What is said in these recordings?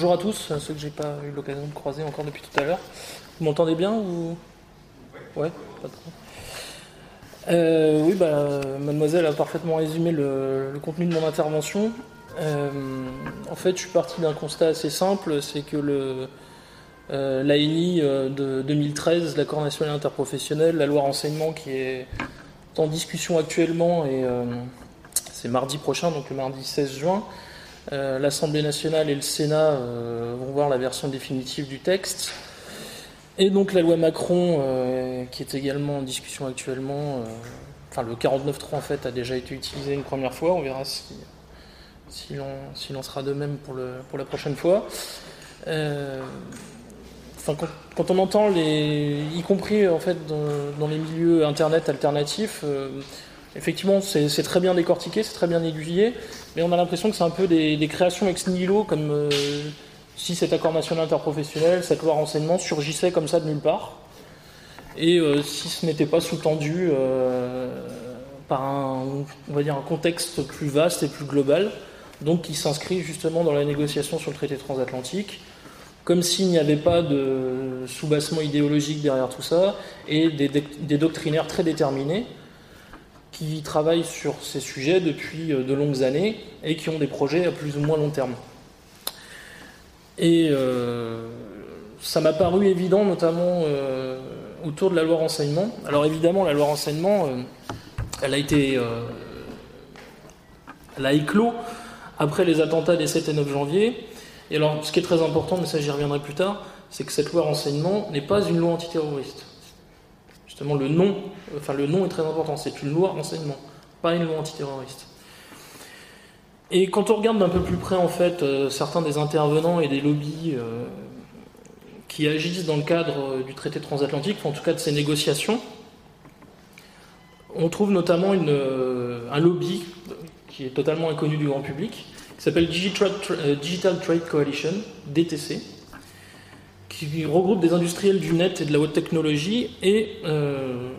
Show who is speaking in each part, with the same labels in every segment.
Speaker 1: Bonjour à tous, ceux que j'ai pas eu l'occasion de croiser encore depuis tout à l'heure. Vous m'entendez bien ou Ouais, pas trop. Euh, oui, bah, mademoiselle a parfaitement résumé le, contenu de mon intervention. Euh, en fait, je suis parti d'un constat assez simple, c'est que le, euh, l'ANI de 2013, l'accord national interprofessionnel, la loi renseignement qui est en discussion actuellement et c'est mardi prochain, donc le mardi 16 juin, l'Assemblée nationale et le Sénat vont voir la version définitive du texte. Et donc la loi Macron, euh, qui est également en discussion actuellement, euh, enfin le 49.3 en fait a déjà été utilisé une première fois, on verra si, si l'on sera de même pour, le, pour la prochaine fois. Euh, quand, on entend les, y compris en fait dans, les milieux internet alternatifs, effectivement c'est très bien décortiqué, c'est très bien aiguillé, mais on a l'impression que c'est un peu des, créations ex nihilo comme si cet accord national interprofessionnel, cette loi renseignement surgissait comme ça de nulle part, et euh, si ce n'était pas sous-tendu euh, par un, contexte plus vaste et plus global, donc qui s'inscrit justement dans la négociation sur le traité transatlantique, comme s'il n'y avait pas de soubassement idéologique derrière tout ça, et des, doctrinaires très déterminés qui travaillent sur ces sujets depuis euh, de longues années et qui ont des projets à plus ou moins long terme. Et euh, ça m'a paru évident, notamment euh, autour de la loi renseignement. Alors évidemment, la loi renseignement, elle a été, elle a éclos après les attentats des 7 et 9 janvier. Et alors, ce qui est très important, mais ça j'y reviendrai plus tard, c'est que cette loi renseignement n'est pas une loi antiterroriste. Justement, le nom, enfin le nom est très important. C'est une loi renseignement, pas une loi antiterroriste. Et quand on regarde d'un peu plus près, en fait, euh, certains des intervenants et des lobbies euh, qui agissent dans le cadre euh, du traité transatlantique, en tout cas de ces négociations, on trouve notamment une, un lobby qui est totalement inconnu du grand public, qui s'appelle Digital, Trade Coalition, DTC, qui regroupe des industriels du net et de la haute technologie. Et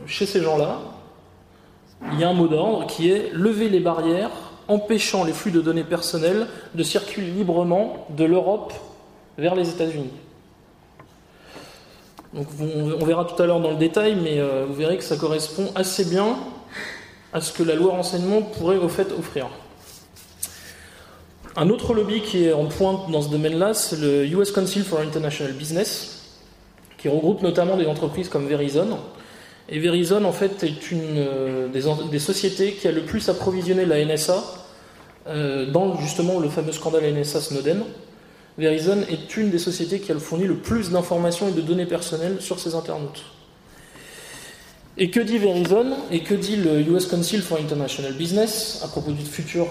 Speaker 1: chez ces gens-là, il y a un mot d'ordre qui est lever les barrières empêchant les flux de données personnelles de circuler librement de l'Europe vers les États-Unis. Donc on verra tout à l'heure dans le détail, mais euh, vous verrez que ça correspond assez bien à ce que la loi renseignement pourrait au fait offrir. Un autre lobby qui est en pointe dans ce domaine-là, c'est le US Council for International Business, qui regroupe notamment des entreprises comme Verizon, et Verizon, en fait, est une euh, des, sociétés qui a le plus approvisionné la NSA euh, dans justement le fameux scandale NSA Snowden. Verizon est une des sociétés qui a fourni le plus d'informations et de données personnelles sur ses internautes. Et que dit Verizon et que dit le US Council for International Business à propos du futur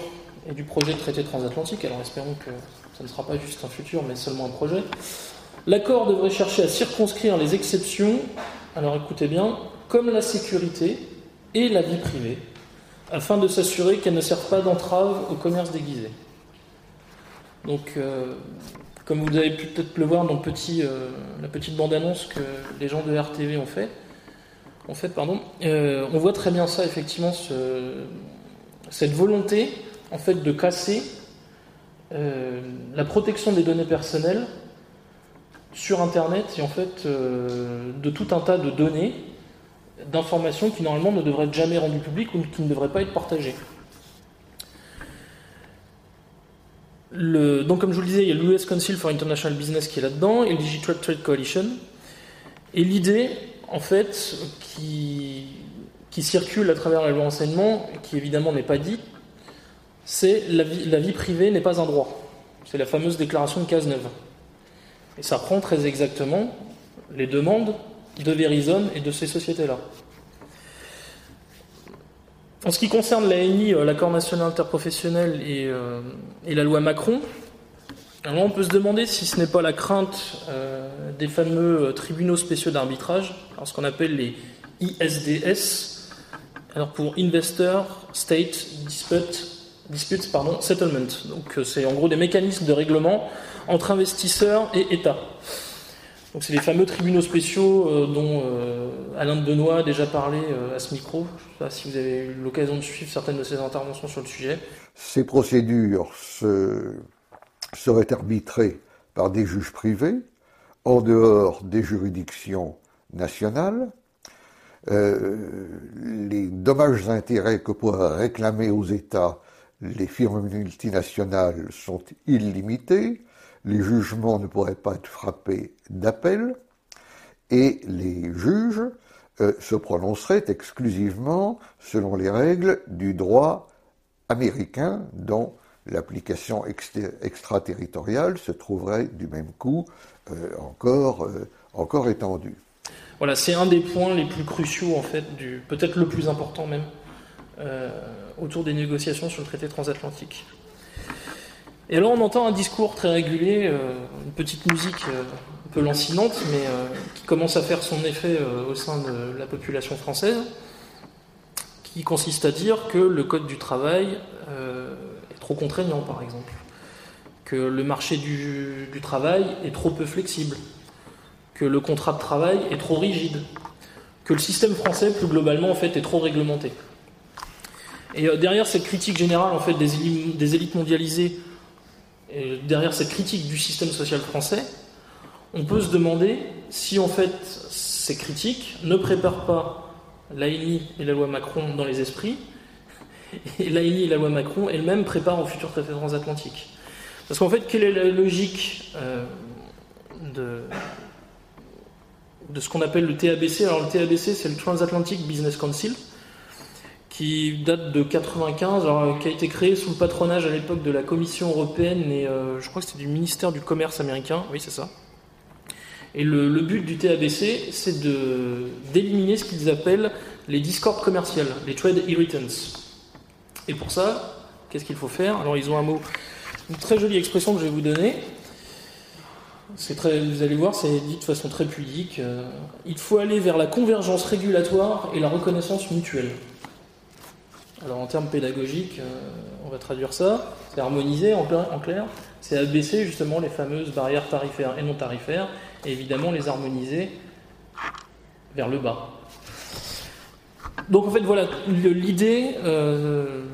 Speaker 1: et du projet de traité transatlantique Alors espérons que ça ne sera pas juste un futur, mais seulement un projet. L'accord devrait chercher à circonscrire les exceptions, alors écoutez bien, comme la sécurité et la vie privée, afin de s'assurer qu'elles ne servent pas d'entrave au commerce déguisé. Donc, euh, comme vous avez pu peut-être le voir dans euh, la petite bande-annonce que les gens de RTV ont fait, en fait, pardon, euh, on voit très bien ça, effectivement, cette volonté, en fait, de casser la protection des données personnelles sur Internet et en fait de tout un tas de données d'informations qui normalement ne devraient être jamais rendues publiques ou qui ne devraient pas être partagées. donc comme je vous le disais, il y a l'US Council for International Business qui est là-dedans et le Digital Trade Coalition. Et l'idée, en fait, qui, qui, circule à travers la loi enseignement, qui évidemment n'est pas dit, c'est la vie, privée n'est pas un droit. C'est la fameuse déclaration de Cazeneuve. Et ça prend très exactement les demandes de Verizon et de ces sociétés-là. En ce qui concerne l'ANI, euh, l'accord national interprofessionnel euh, et, la loi Macron, alors on peut se demander si ce n'est pas la crainte euh, des fameux tribunaux spéciaux d'arbitrage, ce qu'on appelle les ISDS, alors pour Investor State Dispute, Disputes pardon, Settlement. Donc c'est en gros des mécanismes de règlement entre investisseurs et États. Donc c'est les fameux tribunaux spéciaux euh, dont euh, Alain de Benoît a déjà parlé euh, à ce micro. Je ne sais pas si vous avez eu l'occasion de suivre certaines de ses interventions sur le sujet.
Speaker 2: Ces procédures seraient arbitrées par des juges privés, en dehors des juridictions nationales. Euh, les dommages intérêts que pourraient réclamer aux États les firmes multinationales sont illimités, les jugements ne pourraient pas être frappés d'appel, et les juges euh, se prononceraient exclusivement selon les règles du droit américain dont l'application extraterritoriale se trouverait du même coup euh, encore, euh, encore étendue.
Speaker 1: Voilà, c'est un des points les plus cruciaux, en fait, peut-être le plus important même, autour des négociations sur le traité transatlantique. Et alors on entend un discours très régulier, une petite musique un peu lancinante, mais euh, qui commence à faire son effet euh, au sein de la population française, qui consiste à dire que le code du travail euh, est trop contraignant, par exemple, que le marché du, travail est trop peu flexible, que le contrat de travail est trop rigide, que le système français, plus globalement, en fait, est trop réglementé. Et derrière cette critique générale, en fait, des, élites mondialisées, derrière cette critique du système social français, on peut se demander si en fait ces critiques ne préparent pas l'ANI et la loi Macron dans les esprits, et l'ANI et la loi Macron elles-mêmes préparent au futur traité transatlantique. Parce qu'en fait, quelle est la logique euh, de, de ce qu'on appelle le TABC Alors le TABC, c'est le Transatlantic Business Council, qui date de 95, qui a été créé sous le patronage à l'époque de la Commission européenne et euh, je crois que c'était du ministère du Commerce américain, oui c'est ça. Et le, but du TABC, c'est d'éliminer ce qu'ils appellent les discordes commerciales, les trade irritants. Et pour ça, qu'est-ce qu'il faut faire? Alors ils ont un mot, une très jolie expression que je vais vous donner. Très, vous allez voir, c'est dit de façon très pudique. Euh, il faut aller vers la convergence régulatoire et la reconnaissance mutuelle. Alors en termes pédagogiques, euh, on va traduire ça. C'est harmoniser en clair. C'est abaisser justement les fameuses barrières tarifaires et non tarifaires et évidemment les harmoniser vers le bas. Donc en fait voilà l'idée euh,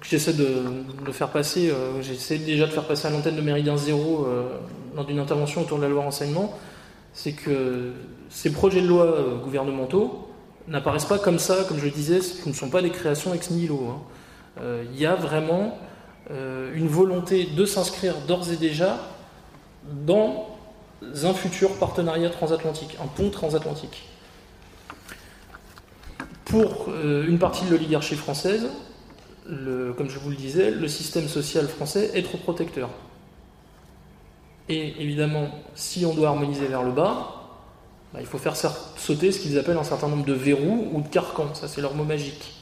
Speaker 1: que j'essaie de, faire passer, euh, j'essaie déjà de faire passer à l'antenne de Méridien Zéro lors d'une intervention autour de la loi renseignement, c'est que ces projets de loi gouvernementaux n'apparaissent pas comme ça, comme je le disais, ce ne sont pas des créations ex nihilo. Hein. Il y a vraiment une volonté de s'inscrire d'ores et déjà dans un futur partenariat transatlantique, un pont transatlantique. Pour euh, une partie de l'oligarchie française, comme je vous le disais, le système social français est trop protecteur. Et évidemment, si on doit harmoniser vers le bas, il faut faire sauter ce qu'ils appellent un certain nombre de verrous ou de carcans. Ça, c'est leur mot magique.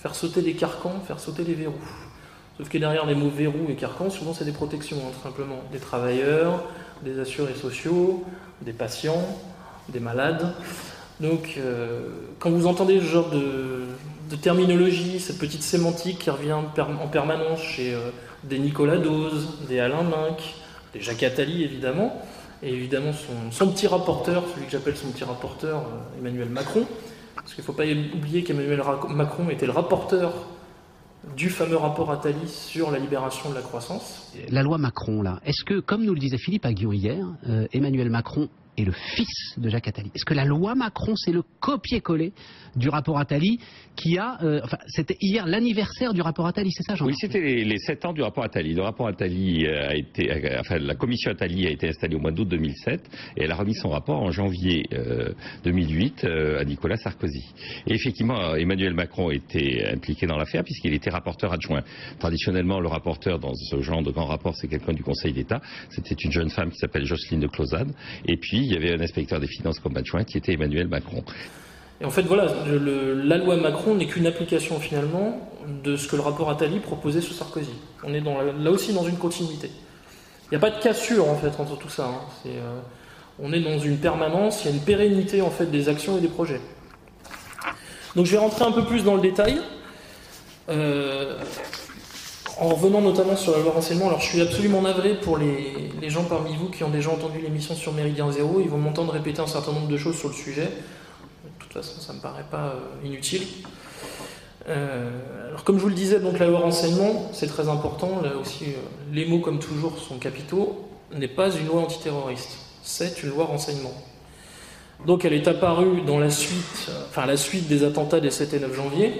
Speaker 1: Faire sauter les carcans, faire sauter les verrous. Sauf que derrière les mots verrous et carcans, souvent c'est des protections, hein, tout simplement. Des travailleurs, des assurés sociaux, des patients, des malades. Donc, euh, quand vous entendez ce genre de, terminologie, cette petite sémantique qui revient en permanence chez euh, des Nicolas Dose, des Alain Minck, des Jacques Attali évidemment, et évidemment son, petit rapporteur, celui que j'appelle son petit rapporteur, euh, Emmanuel Macron, parce qu'il ne faut pas oublier qu'Emmanuel Macron était le rapporteur du fameux rapport Attali sur la libération de la croissance.
Speaker 3: La loi Macron, là, est-ce que, comme nous le disait Philippe Aguillon hier, euh, Emmanuel Macron est le fils de Jacques Attali. Est-ce que la loi Macron, c'est le copier-coller du rapport Attali qui a... Euh, enfin, c'était hier l'anniversaire du rapport Attali, c'est ça, Jean
Speaker 4: Oui, c'était les, sept ans du rapport Attali. Le rapport Attali euh, a été... Euh, enfin, la commission Attali a été installée au mois d'août 2007 et elle a remis son rapport en janvier 2008 à Nicolas Sarkozy. Et effectivement, Emmanuel Macron était impliqué dans l'affaire puisqu'il était rapporteur adjoint. Traditionnellement, le rapporteur dans ce genre de grand rapport, c'est quelqu'un du Conseil d'État. C'était une jeune femme qui s'appelle Jocelyne de Closade. Et puis, il y avait un inspecteur des finances comme adjoint qui était Emmanuel Macron.
Speaker 1: Et en fait, voilà, la loi Macron n'est qu'une application finalement de ce que le rapport Attali proposait sous Sarkozy. On est dans, là aussi dans une continuité. Il n'y a pas de cassure en fait entre tout ça. Hein. Euh, on est dans une permanence, il y a une pérennité en fait des actions et des projets. Donc je vais rentrer un peu plus dans le détail. Euh, en revenant notamment sur la loi renseignement, alors je suis absolument navré pour les, gens parmi vous qui ont déjà entendu l'émission sur Méridien Zéro, ils vont m'entendre répéter un certain nombre de choses sur le sujet. De toute façon, ça ne me paraît pas euh, inutile. Euh, alors comme je vous le disais, donc la loi renseignement, c'est très important. Là aussi, euh, les mots, comme toujours, sont capitaux. n'est pas une loi antiterroriste, c'est une loi renseignement. Donc elle est apparue dans la suite, enfin la suite des attentats des 7 et 9 janvier.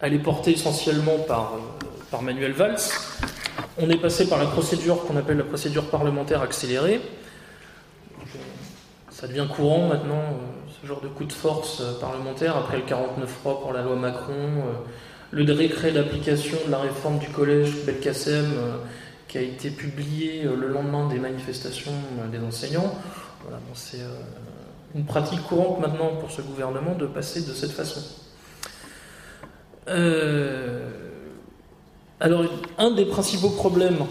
Speaker 1: Elle est portée essentiellement par, par Manuel Valls. On est passé par la procédure qu'on appelle la procédure parlementaire accélérée. Ça devient courant maintenant, euh, ce genre de coup de force euh, parlementaire, après le 49-3 pour la loi Macron, le décret d'application de la réforme du collège Belkacem qui a été publié le lendemain des manifestations des enseignants. c'est une pratique courante maintenant pour ce gouvernement de passer de cette façon. Euh, alors, un des principaux problèmes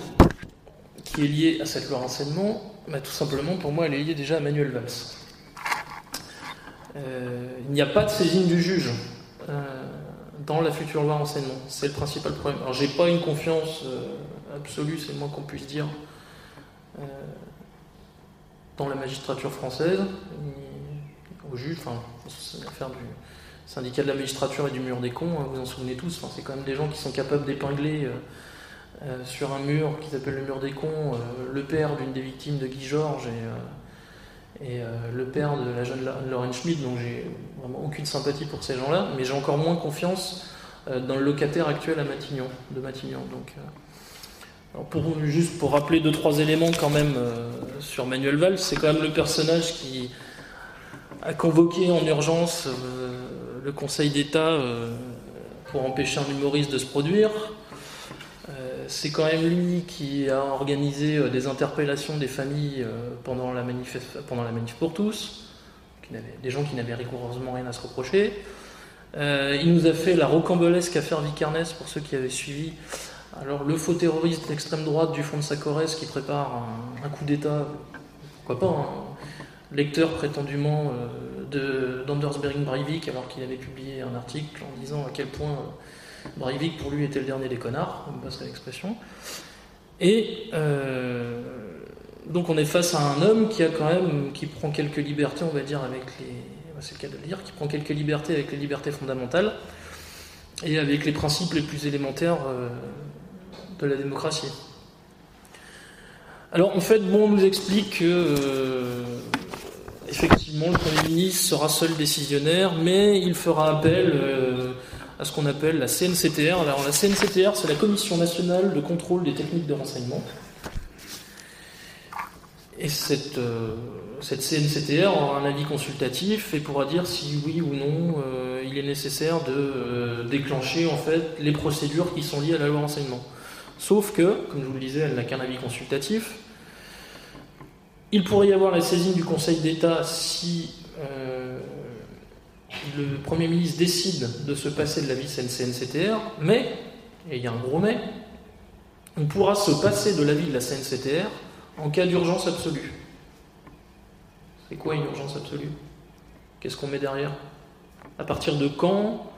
Speaker 1: qui est lié à cette loi renseignement, bah, tout simplement, pour moi, elle est liée déjà à Manuel Valls. Euh, il n'y a pas de saisine du juge euh, dans la future loi renseignement. C'est le principal problème. Alors, j'ai pas une confiance absolue, c'est le moins qu'on puisse dire, dans la magistrature française, au juge. Enfin, c'est l'affaire du syndicat de la magistrature et du mur des cons, hein, vous en souvenez tous, c'est quand même des gens qui sont capables d'épingler euh, euh, sur un mur qui s'appelle le mur des cons euh, le père d'une des victimes de Guy Georges et, le père de la jeune Lauren Schmidt, donc j'ai vraiment aucune sympathie pour ces gens-là, mais j'ai encore moins confiance dans le locataire actuel à Matignon, de Matignon. Donc, pour, juste pour rappeler deux, trois éléments quand même sur Manuel Valls, c'est quand même le personnage qui a convoqué en urgence le Conseil d'État euh, pour empêcher un humoriste de se produire. Euh, c'est quand même lui qui a organisé euh, des interpellations des familles pendant la, manif, pendant la pour tous, des gens qui n'avaient rigoureusement rien à se reprocher. il nous a fait la rocambolesque affaire Vicarnès pour ceux qui avaient suivi. Alors, le faux terroriste d'extrême droite du fond de Sacorès qui prépare un, coup d'État, pourquoi pas, hein. lecteur prétendument d'Anders Bering Breivik alors qu'il avait publié un article en disant à quel point euh, Breivik pour lui était le dernier des connards, on passerait l'expression. Et euh, donc on est face à un homme qui a quand même qui prend quelques libertés, on va dire avec les, c'est le cas de le dire, qui prend quelques libertés avec les libertés fondamentales et avec les principes les plus élémentaires euh, de la démocratie. Alors en fait, bon, on nous explique que effectivement, le Premier ministre sera seul décisionnaire, mais il fera appel euh, à ce qu'on appelle la CNCTR. Alors, la CNCTR, c'est la Commission nationale de contrôle des techniques de renseignement. Et cette, euh, cette CNCTR aura un avis consultatif et pourra dire si oui ou non euh, il est nécessaire de déclencher en fait les procédures qui sont liées à la loi renseignement. Sauf que, comme je vous le disais, elle n'a qu'un avis consultatif. Il pourrait y avoir la saisine du Conseil d'État si euh, le Premier ministre décide de se passer de la vie CNCTR, mais, et il y a un gros mais, on pourra se passer de l'avis de la CNCTR en cas d'urgence absolue. C'est quoi une urgence absolue? Qu'est-ce qu'on met derrière? À partir de quand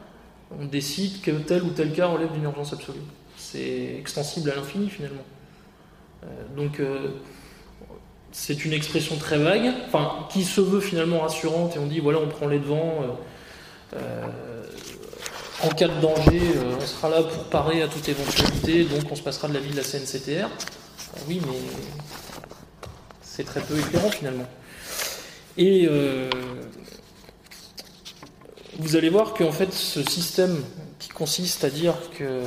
Speaker 1: on décide que tel ou tel cas relève d'une urgence absolue? C'est extensible à l'infini finalement. Euh, donc euh, c'est une expression très vague, qui se veut finalement rassurante, et on dit voilà, on prend les devants, euh, euh, en cas de danger, euh, on sera là pour parer à toute éventualité, donc on se passera de la vie de la CNCTR. oui, mais c'est très peu éclairant finalement. Et vous allez voir qu'en fait, ce système qui consiste à dire que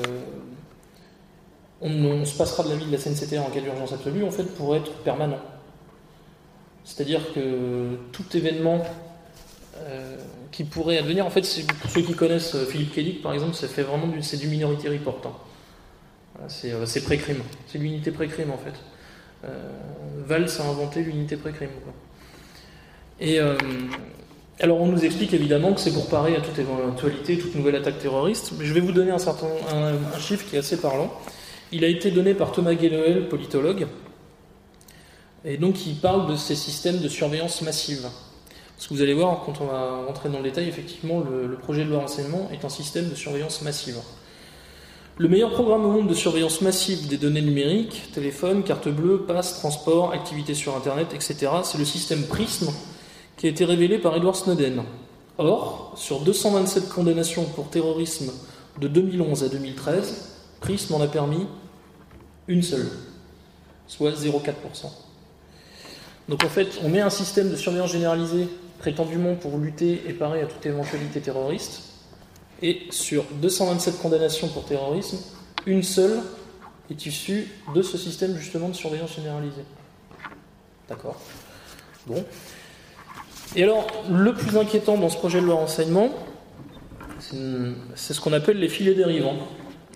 Speaker 1: on, se passera de la vie de la CNCTR en cas d'urgence absolue, en fait, pourrait être permanent. C'est-à-dire que tout événement euh, qui pourrait advenir, en fait, pour ceux qui connaissent euh, Philippe Kédic, par exemple, ça fait vraiment du, c'est du Minority Report. Hein. Euh, c'est, pré-crime. C'est l'unité pré-crime, en fait. Valls a inventé l'unité pré-crime. Et alors, on nous explique évidemment que c'est pour parer à toute éventualité, toute nouvelle attaque terroriste. Mais je vais vous donner un, certain, un, chiffre qui est assez parlant. Il a été donné par Thomas Guénoël, politologue, et donc il parle de ces systèmes de surveillance massive. Parce que vous allez voir, quand on va rentrer dans le détail, effectivement, le, projet de loi renseignement est un système de surveillance massive. Le meilleur programme au monde de surveillance massive des données numériques, téléphone, carte bleue, passe, transport, activités sur Internet, etc., c'est le système PRISM qui a été révélé par Edward Snowden. Or, sur 227 condamnations pour terrorisme de 2011 à 2013, PRISM en a permis une seule soit 0,4%. Donc en fait, on met un système de surveillance généralisée prétendument pour lutter et parer à toute éventualité terroriste, et sur 227 condamnations pour terrorisme, une seule est issue de ce système justement de surveillance généralisée. D'accord? Bon. Et alors, le plus inquiétant dans ce projet de loi renseignement, c'est ce qu'on appelle les filets dérivants.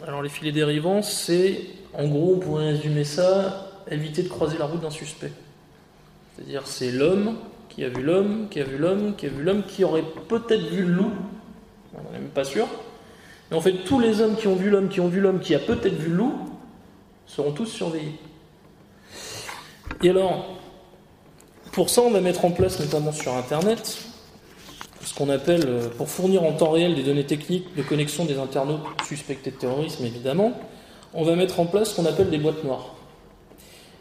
Speaker 1: Alors les filets dérivants, c'est, en gros, on pourrait résumer ça, éviter de croiser la route d'un suspect. C'est-à-dire c'est l'homme qui a vu l'homme, qui a vu l'homme, qui a vu l'homme, qui aurait peut-être vu le loup, on n'est même pas sûr. Mais en fait, tous les hommes qui ont vu l'homme, qui ont vu l'homme, qui a peut-être vu le loup, seront tous surveillés. Et alors, pour ça, on va mettre en place, notamment sur Internet, ce qu'on appelle, euh, pour fournir en temps réel des données techniques de connexion des internautes suspectés de terrorisme, évidemment, on va mettre en place ce qu'on appelle des boîtes noires.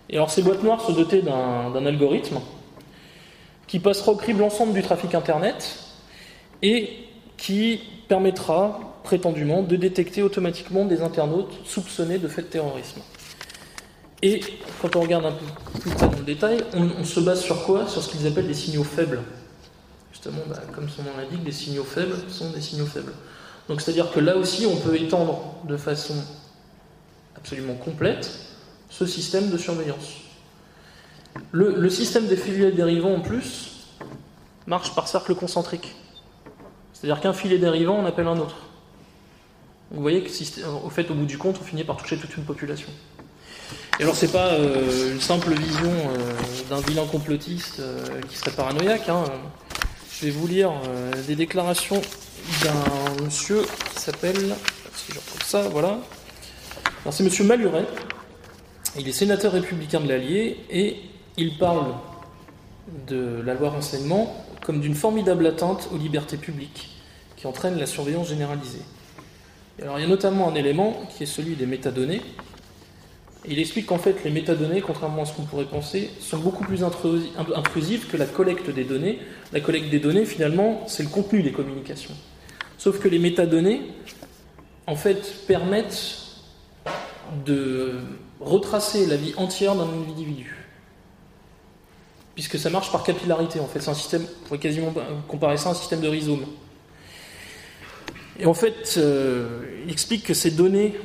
Speaker 1: Et alors, ces boîtes noires sont dotées d'un algorithme qui passera au crible l'ensemble du trafic Internet et qui permettra prétendument de détecter automatiquement des internautes soupçonnés de faits de terrorisme. Et quand on regarde un peu plus près dans le détail, on, se base sur quoi? Sur ce qu'ils appellent des signaux faibles. Justement, bah, comme son nom l'indique, des signaux faibles sont des signaux faibles. Donc c'est-à-dire que là aussi, on peut étendre de façon absolument complète ce système de surveillance. Le, système des filets dérivants, en plus, marche par cercle concentrique. C'est-à-dire qu'un filet dérivant, on appelle un autre. Vous voyez que, au fait, au bout du compte, on finit par toucher toute une population. Et alors, c'est pas euh, une simple vision euh, d'un vilain complotiste euh, qui serait paranoïaque. Hein. Je vais vous lire des déclarations d'un monsieur qui s'appelle. Si je retrouve ça, voilà. C'est monsieur Maluret. Il est sénateur républicain de l'Allier et il parle de la loi renseignement comme d'une formidable atteinte aux libertés publiques qui entraîne la surveillance généralisée. alors, il y a notamment un élément qui est celui des métadonnées il explique qu'en fait, les métadonnées, contrairement à ce qu'on pourrait penser, sont beaucoup plus intrusives que la collecte des données. La collecte des données, finalement, c'est le contenu des communications. Sauf que les métadonnées, en fait, permettent de retracer la vie entière d'un individu. Puisque ça marche par capillarité, en fait. C'est un système, on pourrait quasiment comparer ça à un système de rhizome. Et en fait, euh, il explique que ces données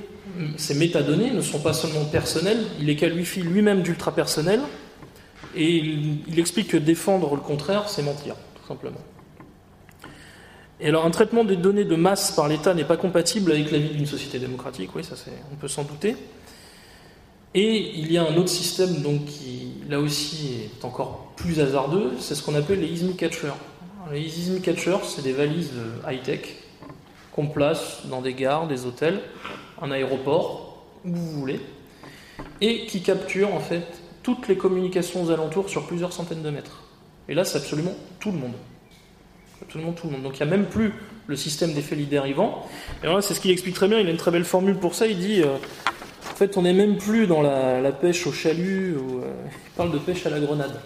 Speaker 1: ces métadonnées ne sont pas seulement personnelles, il les qualifie lui-même d'ultra personnelles, et il, explique que défendre le contraire, c'est mentir, tout simplement. Et alors, un traitement des données de masse par l'État n'est pas compatible avec la vie d'une société démocratique, oui, ça on peut s'en douter. Et il y a un autre système donc, qui, là aussi, est encore plus hasardeux, c'est ce qu'on appelle les Izmi Catchers. Les Izmi Catchers, c'est des valises high-tech qu'on place dans des gares, des hôtels, un aéroport, où vous voulez, et qui capture en fait toutes les communications aux alentours sur plusieurs centaines de mètres. Et là, c'est absolument tout le monde. Absolument tout le monde. Donc il n'y a même plus le système d'effet dérivant. Et voilà, c'est ce qu'il explique très bien. Il a une très belle formule pour ça. Il dit euh, fait, on n'est même plus dans la, pêche au chalut. Ou, euh, il parle de pêche à la grenade.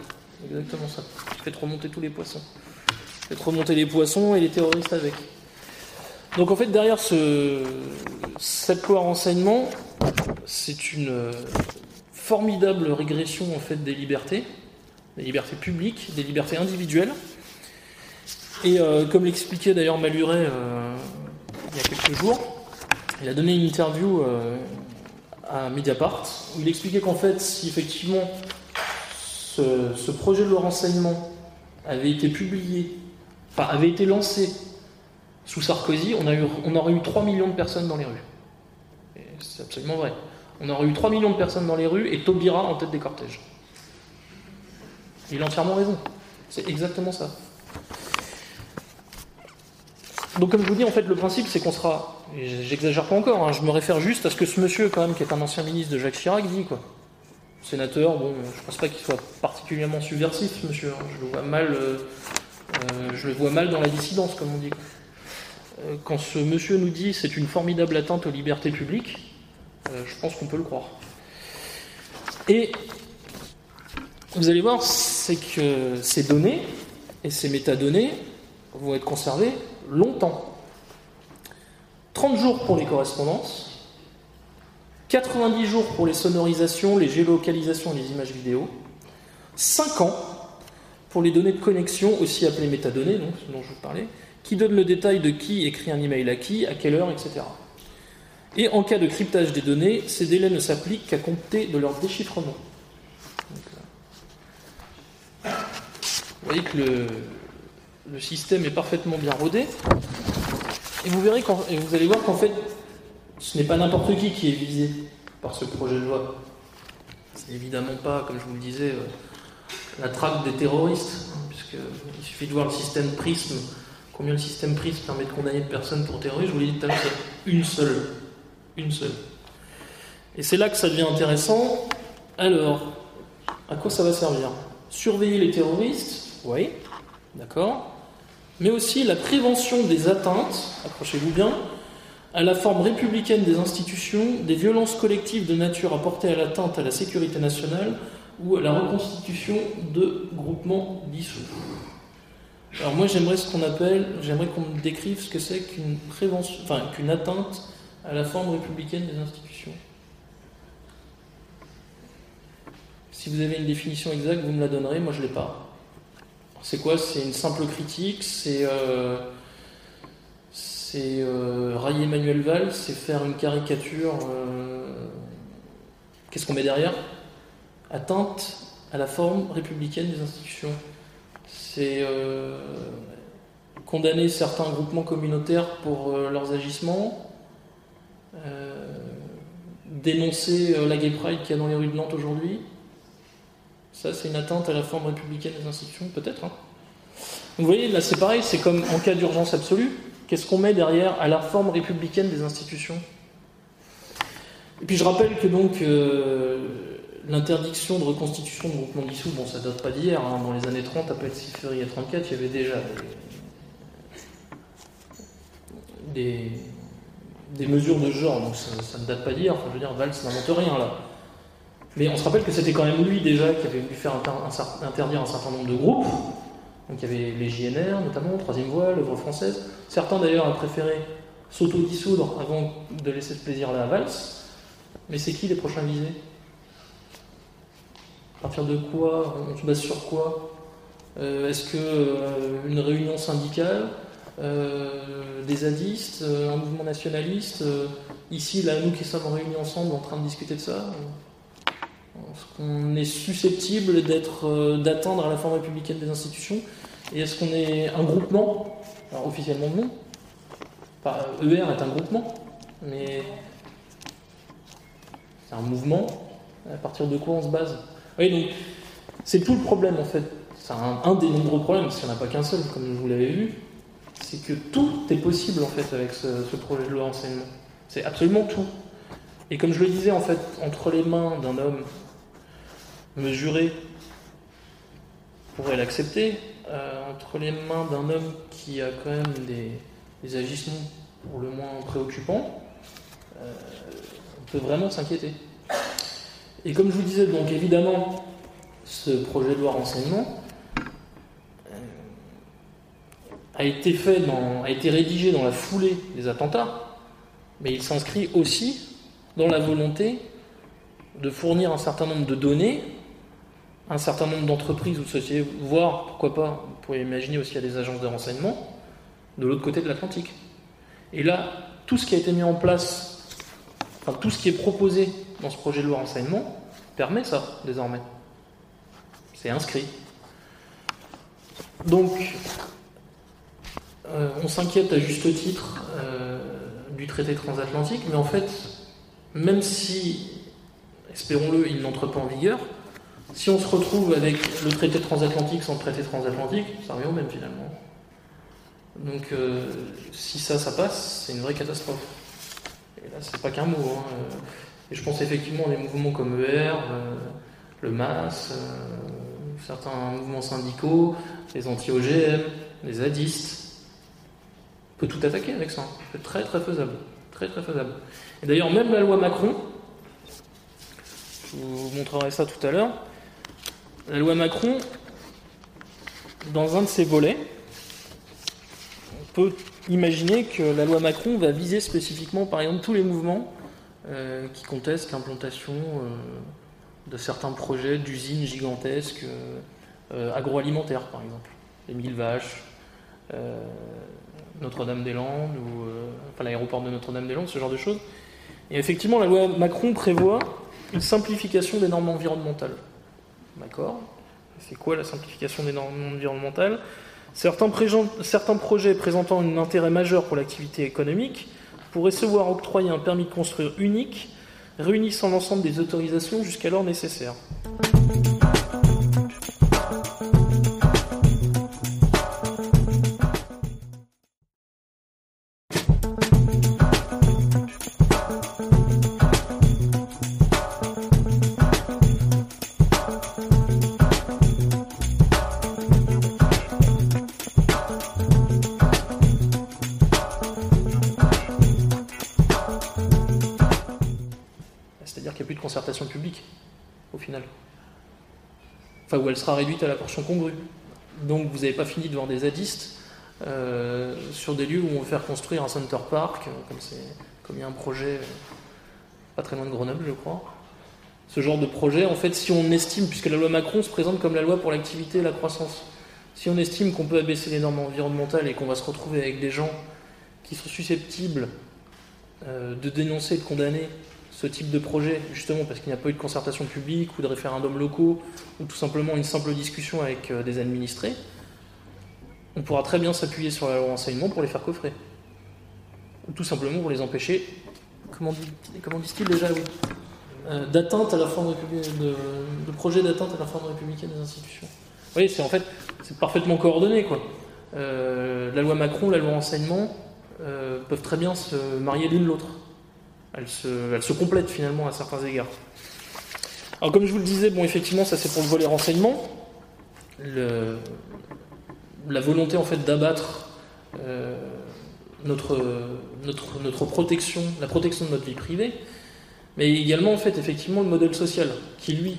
Speaker 1: Exactement ça. Faites remonter tous les poissons. Faites remonter les poissons et les terroristes avec. Donc en fait, derrière ce, cette loi renseignement, c'est une euh, formidable régression en fait des libertés, des libertés publiques, des libertés individuelles. Et euh, comme l'expliquait d'ailleurs Maluret euh, il y a quelques jours, il a donné une interview à Mediapart où il expliquait qu'en fait, si effectivement ce, projet de renseignement avait été publié, enfin avait été lancé sous Sarkozy, on aurait eu 3 millions de personnes dans les rues. C'est absolument vrai. On aurait eu 3 millions de personnes dans les rues et Taubira en tête des cortèges. Il a entièrement raison. C'est exactement ça. Donc comme je vous dis, en fait, le principe, c'est qu'on sera... J'exagère pas encore, hein, je me réfère juste à ce que ce monsieur, quand même, qui est un ancien ministre de Jacques Chirac, dit, quoi. Sénateur, bon, je pense pas qu'il soit particulièrement subversif, ce monsieur. Hein. Je le vois mal... Euh, euh, je le vois mal dans la dissidence, comme on dit. Euh, quand ce monsieur nous dit c'est une formidable atteinte aux libertés publiques, je pense qu'on peut le croire. Et vous allez voir, c'est que ces données et ces métadonnées vont être conservées longtemps. 30 jours pour les correspondances, 90 jours pour les sonorisations, les géolocalisations et les images vidéo, 5 ans pour les données de connexion, aussi appelées métadonnées, ce dont je vous parlais, qui donnent le détail de qui écrit un email à qui, à quelle heure, etc. Et en cas de cryptage des données, ces délais ne s'appliquent qu'à compter de leur déchiffrement. vous voyez que le, système est parfaitement bien rodé. Et vous verrez et vous allez voir qu'en fait, ce n'est pas n'importe qui qui est visé par ce projet de loi. C'est évidemment pas, comme je vous le disais, euh, la traque des terroristes, hein, puisqu'il suffit de voir le système PRISM, combien le système PRISM permet de condamner de personnes pour terrorisme, je vous l'ai dit tout à une seule. Une seule. Et c'est là que ça devient intéressant. Alors, à quoi ça va servir? Surveiller les terroristes, oui, d'accord, mais aussi la prévention des atteintes, accrochez-vous bien, à la forme républicaine des institutions, des violences collectives de nature à porter à l'atteinte à la sécurité nationale ou à la reconstitution de groupements dissous. Alors moi j'aimerais ce qu'on appelle, j'aimerais qu'on me décrive ce que c'est qu'une prévention, enfin qu'une atteinte à la forme républicaine des institutions. Si vous avez une définition exacte, vous me la donnerez, moi je ne l'ai pas. C'est quoi? C'est une simple critique, c'est euh, euh, railler Emmanuel Valls, c'est faire une caricature. Euh, qu'est-ce qu'on met derrière? Atteinte à la forme républicaine des institutions. C'est condamner certains groupements communautaires pour leurs agissements. dénoncer la gay pride qu'il y a dans les rues de Nantes aujourd'hui. Ça, c'est une atteinte à la forme républicaine des institutions, peut-être. Hein. vous voyez, là, c'est pareil, c'est comme en cas d'urgence absolue. Qu'est-ce qu'on met derrière à la forme républicaine des institutions? Et puis je rappelle que donc euh, l'interdiction de reconstitution de groupements dissous, bon ça date pas d'hier, hein. dans les années 30, à Petit février 34, il y avait déjà des, des, mesures de genre, donc ça, ne date pas d'hier, enfin, je veux dire, Valls n'invente rien là. Mais on se rappelle que c'était quand même lui déjà qui avait voulu faire interdire un certain nombre de groupes, donc il y avait les JNR notamment, Troisième Voie, l'œuvre française. Certains d'ailleurs ont préféré s'auto-dissoudre avant de laisser ce plaisir-là à Valls. Mais c'est qui les prochains visés? À partir de quoi? On se base sur quoi? Euh, Est-ce que euh, une réunion syndicale euh, des zadistes, un mouvement nationaliste, ici, là, nous qui sommes réunis ensemble en train de discuter de ça? Est-ce qu'on est susceptible d'être, euh, d'atteindre à la forme républicaine des institutions? Et est-ce qu'on est un groupement? Alors officiellement non. ER est un groupement, mais c'est un mouvement. À partir de quoi on se base? Oui, donc c'est tout le problème en fait. C'est un, des nombreux problèmes, parce qu'il n'y en a pas qu'un seul, comme vous l'avez vu. C'est que tout est possible en fait avec ce, ce projet de loi enseignement. C'est absolument tout. Et comme je le disais, en fait, entre les mains d'un homme mesuré pourrait l'accepter, euh, entre les mains d'un homme qui a quand même des, agissements pour le moins préoccupants, euh, on peut vraiment s'inquiéter. Et comme je vous disais, donc évidemment, ce projet de loi renseignement euh, a été fait dans, a été rédigé dans la foulée des attentats, mais il s'inscrit aussi dans la volonté de fournir un certain nombre de données un certain nombre d'entreprises ou de sociétés, voire, pourquoi pas, vous pouvez imaginer aussi à des agences de renseignement, de l'autre côté de l'Atlantique. Et là, tout ce qui a été mis en place, enfin tout ce qui est proposé dans ce projet de loi renseignement, permet ça, désormais. C'est inscrit. Donc, euh, on s'inquiète à juste titre euh, du traité transatlantique, mais en fait, même si, espérons-le, il n'entre pas en vigueur, si on se retrouve avec le traité transatlantique sans le traité transatlantique, ça revient au même finalement. Donc euh, si ça, ça passe, c'est une vraie catastrophe. Et là, c'est pas qu'un mot. Hein. Et je pense effectivement à des mouvements comme ER, euh, le MAS, euh, certains mouvements syndicaux, les anti-OGM, les zadistes. On peut tout attaquer avec ça. C'est très très faisable. Très très faisable. Et d'ailleurs, même la loi Macron, je vous montrerai ça tout à l'heure, la loi Macron, dans un de ses volets, on peut imaginer que la loi Macron va viser spécifiquement, par exemple, tous les mouvements qui contestent l'implantation de certains projets d'usines gigantesques agroalimentaires, par exemple. Les mille vaches, Notre-Dame-des-Landes, ou enfin, l'aéroport de Notre-Dame-des-Landes, ce genre de choses. Et effectivement, la loi Macron prévoit une simplification des normes environnementales. D'accord C'est quoi la simplification des normes environnementales? Certains, certains, projets présentant un intérêt majeur pour l'activité économique pourraient se voir octroyer un permis de construire unique, réunissant l'ensemble des autorisations jusqu'alors nécessaires. Enfin, où elle sera réduite à la portion congrue. Donc vous n'avez pas fini de voir des zadistes euh, sur des lieux où on veut faire construire un center park, comme, comme il y a un projet euh, pas très loin de Grenoble, je crois. Ce genre de projet, en fait, si on estime, puisque la loi Macron se présente comme la loi pour l'activité et la croissance, si on estime qu'on peut abaisser les normes environnementales et qu'on va se retrouver avec des gens qui sont susceptibles euh, de dénoncer, de condamner ce type de projet, justement parce qu'il n'y a pas eu de concertation publique ou de référendums locaux, ou tout simplement une simple discussion avec euh, des administrés, on pourra très bien s'appuyer sur la loi renseignement pour les faire coffrer. Ou tout simplement pour les empêcher, comment, comment disent-ils déjà euh, D'atteinte à la forme de, de projet d'atteinte à la forme républicaine des institutions. Oui, c'est en fait, c'est parfaitement coordonné, quoi. Euh, la loi Macron, la loi renseignement peuvent très bien se marier l'une l'autre. Elle se, elle se complète finalement à certains égards. Alors comme je vous le disais, bon effectivement ça c'est pour le volet renseignement. La volonté en fait d'abattre euh, notre, notre, notre protection, la protection de notre vie privée, mais également en fait effectivement le modèle social qui lui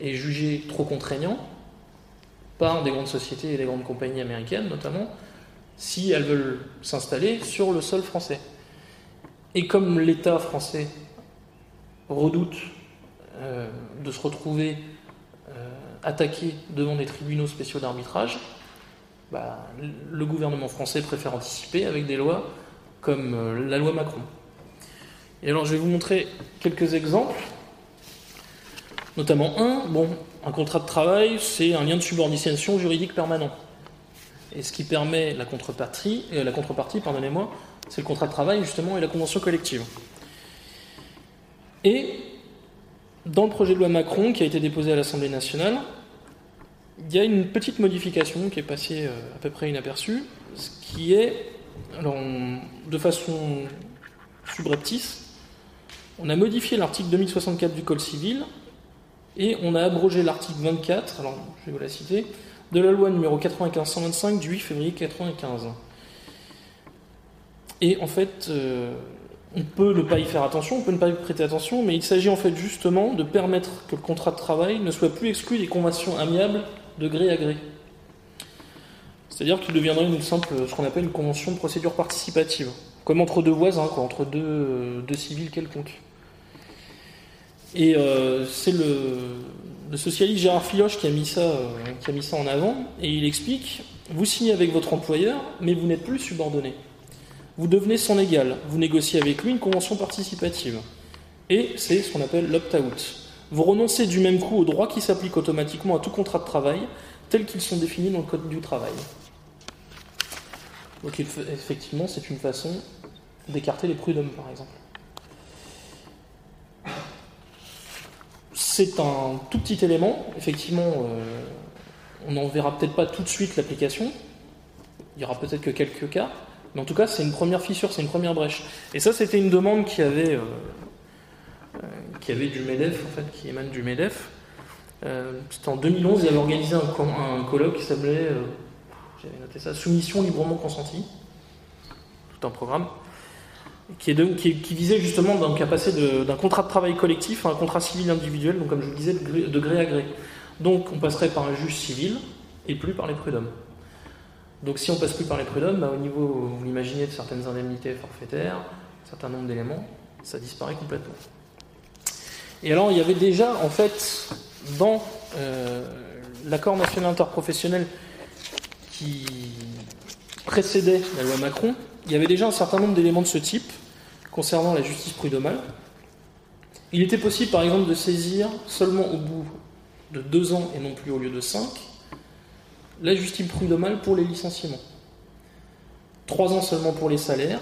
Speaker 1: est jugé trop contraignant par des grandes sociétés et des grandes compagnies américaines notamment, si elles veulent s'installer sur le sol français. Et comme l'État français redoute euh, de se retrouver euh, attaqué devant des tribunaux spéciaux d'arbitrage, bah, le gouvernement français préfère anticiper avec des lois comme euh, la loi Macron. Et alors je vais vous montrer quelques exemples, notamment un, bon, un contrat de travail, c'est un lien de subordination juridique permanent. Et ce qui permet la contrepartie, la contrepartie pardonnez-moi, c'est le contrat de travail, justement, et la convention collective. Et dans le projet de loi Macron, qui a été déposé à l'Assemblée nationale, il y a une petite modification qui est passée euh, à peu près inaperçue, ce qui est, alors, de façon subreptice, on a modifié l'article 2064 du Code civil et on a abrogé l'article 24, alors je vais vous la citer, de la loi numéro 95-125 du 8 février 1995. Et en fait, euh, on peut ne pas y faire attention, on peut ne pas y prêter attention, mais il s'agit en fait justement de permettre que le contrat de travail ne soit plus exclu des conventions amiables de gré à gré. C'est-à-dire qu'il deviendrait une simple, ce qu'on appelle une convention de procédure participative, comme entre deux voisins, quoi, entre deux, deux civils quelconques. Et euh, c'est le, socialiste Gérard Filoche euh, qui a mis ça en avant, et il explique, vous signez avec votre employeur, mais vous n'êtes plus subordonné vous devenez son égal. Vous négociez avec lui une convention participative. Et c'est ce qu'on appelle l'opt-out. Vous renoncez du même coup aux droits qui s'appliquent automatiquement à tout contrat de travail, tels qu'ils sont définis dans le Code du travail. Donc effectivement, c'est une façon d'écarter les prud'hommes, par exemple. C'est un tout petit élément. Effectivement, euh, on n'en verra peut-être pas tout de suite l'application. Il y aura peut-être que quelques cas. En tout cas, c'est une première fissure, c'est une première brèche. Et ça, c'était une demande qui avait, euh, euh, qui avait du MEDEF, en fait, qui émane du MEDEF. Euh, c'était en 2011, il avait organisé un, colloque qui s'appelait, Soumission librement consentie. Tout un programme. Qui, visait justement donc, à passer d'un contrat de travail collectif à un contrat civil individuel, donc comme je vous le disais, de gré à gré. Donc on passerait par un juge civil et plus par les prud'hommes. Donc si on passe plus par les prud'hommes, bah, au niveau, vous l'imaginez, de certaines indemnités forfaitaires, un certain nombre d'éléments, Ça disparaît complètement. Et alors, il y avait déjà, en fait, dans euh, l'accord national interprofessionnel qui précédait la loi Macron, il y avait déjà un certain nombre d'éléments de ce type concernant la justice prud'homale. Il était possible, par exemple, de saisir seulement au bout de deux ans et non plus au lieu de cinq la justice prud'homale pour les licenciements. Trois ans seulement pour les salaires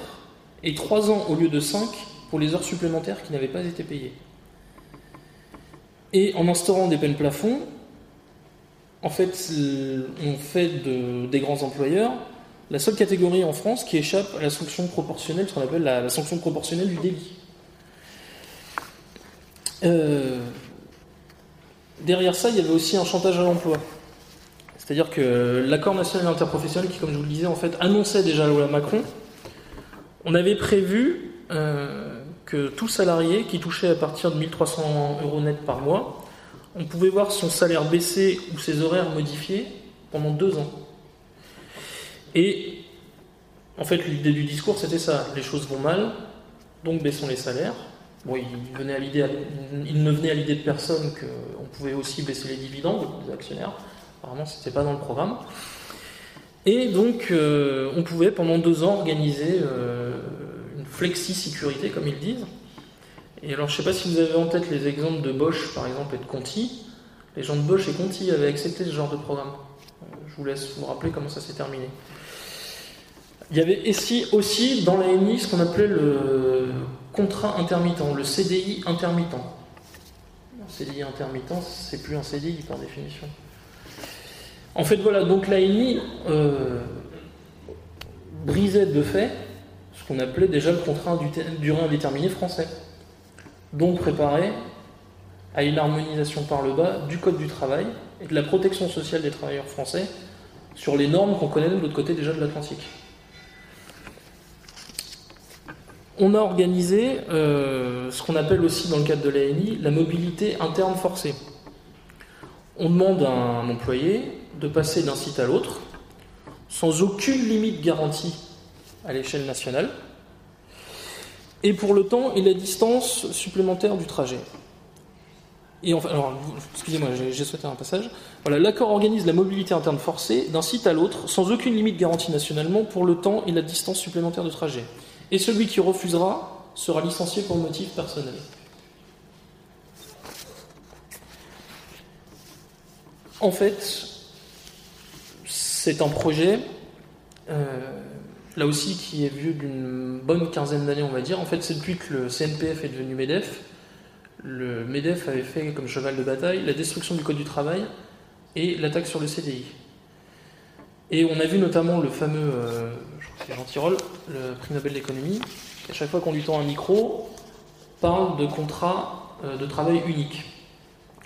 Speaker 1: et trois ans au lieu de cinq pour les heures supplémentaires qui n'avaient pas été payées. Et en instaurant des peines plafonds, en fait, on fait des grands employeurs la seule catégorie en France qui échappe à la sanction proportionnelle, ce qu'on appelle la, sanction proportionnelle du délit. Euh, derrière ça, il y avait aussi un chantage à l'emploi. C'est-à-dire que l'accord national interprofessionnel, qui, comme je vous le disais, en fait, annonçait déjà la loi Macron, on avait prévu euh, que tout salarié qui touchait à partir de 1300 euros net par mois, on pouvait voir son salaire baisser ou ses horaires modifiés pendant deux ans. Et en fait, l'idée du discours, c'était ça. Les choses vont mal, donc baissons les salaires. Bon, il, à il ne venait à l'idée de personne qu'on pouvait aussi baisser les dividendes des actionnaires. Apparemment, ce n'était pas dans le programme. Et donc, euh, on pouvait pendant deux ans organiser euh, une flexi-sécurité, comme ils disent. Et alors, je sais pas si vous avez en tête les exemples de Bosch, par exemple, et de Conti. Les gens de Bosch et Conti avaient accepté ce genre de programme. Je vous laisse vous rappeler comment ça s'est terminé. Il y avait ici aussi dans la NI ce qu'on appelait le contrat intermittent, le CDI intermittent. Un CDI intermittent, c'est plus un CDI par définition. En fait, voilà, donc la euh, brisait de fait ce qu'on appelait déjà le contrat durée indéterminée français. Donc préparé à une harmonisation par le bas du Code du travail et de la protection sociale des travailleurs français sur les normes qu'on connaît de l'autre côté déjà de l'Atlantique. On a organisé euh, ce qu'on appelle aussi dans le cadre de l'ANI la mobilité interne forcée. On demande à un employé de passer d'un site à l'autre sans aucune limite garantie à l'échelle nationale et pour le temps et la distance supplémentaire du trajet. Et enfin, excusez-moi, j'ai souhaité un passage. Voilà, l'accord organise la mobilité interne forcée d'un site à l'autre sans aucune limite garantie nationalement pour le temps et la distance supplémentaire de trajet et celui qui refusera sera licencié pour motif personnel. En fait, c'est un projet, euh, là aussi, qui est vieux d'une bonne quinzaine d'années, on va dire. En fait, c'est depuis que le CNPF est devenu MEDEF. Le MEDEF avait fait comme cheval de bataille la destruction du Code du travail et l'attaque sur le CDI. Et on a vu notamment le fameux, euh, je crois que c'est Jean Tirole, le prix Nobel d'économie, qui à chaque fois qu'on lui tend un micro, parle de contrat euh, de travail unique.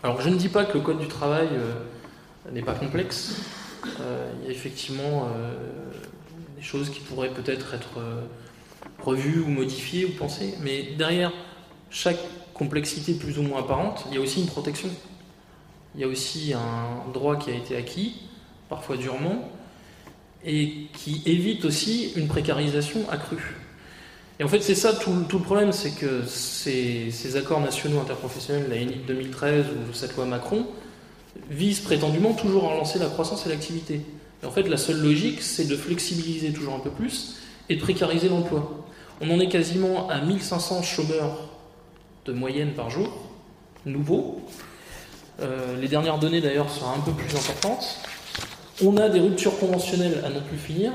Speaker 1: Alors je ne dis pas que le code du travail n'est pas complexe. Il y a effectivement des choses qui pourraient peut-être être, revues ou modifiées ou pensées, mais derrière chaque complexité plus ou moins apparente, il y a aussi une protection. Il y a aussi un droit qui a été acquis, parfois durement, et qui évite aussi une précarisation accrue. Et en fait, c'est ça tout, le problème, c'est que ces, accords nationaux interprofessionnels, la ENIT 2013 ou cette loi Macron, visent prétendument toujours à relancer la croissance et l'activité. Et en fait, la seule logique, c'est de flexibiliser toujours un peu plus et de précariser l'emploi. On en est quasiment à 1500 chômeurs de moyenne par jour, nouveaux. Euh, les dernières données d'ailleurs sont un peu plus importantes. On a des ruptures conventionnelles à non plus finir.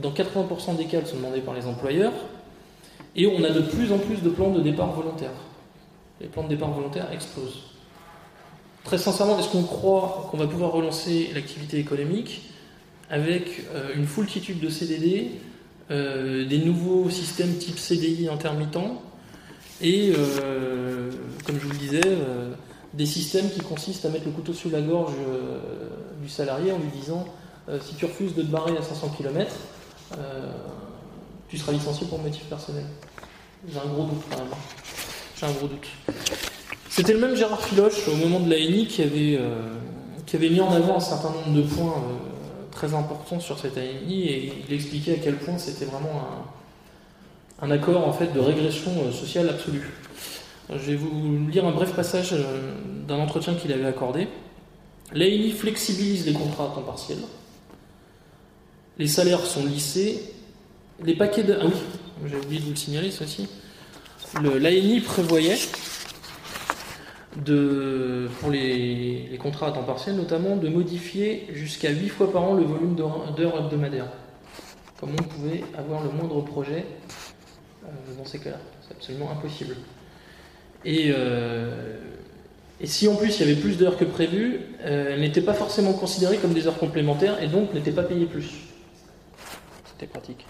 Speaker 1: Dans 80% des cas, elles sont demandées par les employeurs. Et on a de plus en plus de plans de départ volontaires. Les plans de départ volontaires explosent. Très sincèrement, est-ce qu'on croit qu'on va pouvoir relancer l'activité économique avec euh, une foultitude de CDD, euh, des nouveaux systèmes type CDI intermittent et, euh, comme je vous le disais, des systèmes qui consistent à mettre le couteau sous la gorge du salarié en lui disant si tu refuses de te barrer à 500 km, tu seras licencié pour motif personnel. J'ai un gros doute quand même. J'ai un gros doute. C'était le même Gérard Filoche au moment de la ENI qui avait, qui avait mis en avant un certain nombre de points très importants sur cette ANI et il expliquait à quel point c'était vraiment un accord en fait de régression sociale absolue. Je vais vous lire un bref passage d'un entretien qu'il avait accordé. L'ANI flexibilise les contrats à temps partiel. Les salaires sont lissés. Les paquets de. Ah oui, j'ai oublié de vous le signaler, ceci. L'ANI prévoyait, de, pour les, contrats à temps partiel notamment, de modifier jusqu'à 8 fois par an le volume d'heures hebdomadaires. Comment on pouvait avoir le moindre projet euh, dans ces cas-là? C'est absolument impossible. Et, euh, et si en plus il y avait plus d'heures que prévu, euh, elles n'étaient pas forcément considérées comme des heures complémentaires et donc n'étaient pas payées plus. C'était pratique.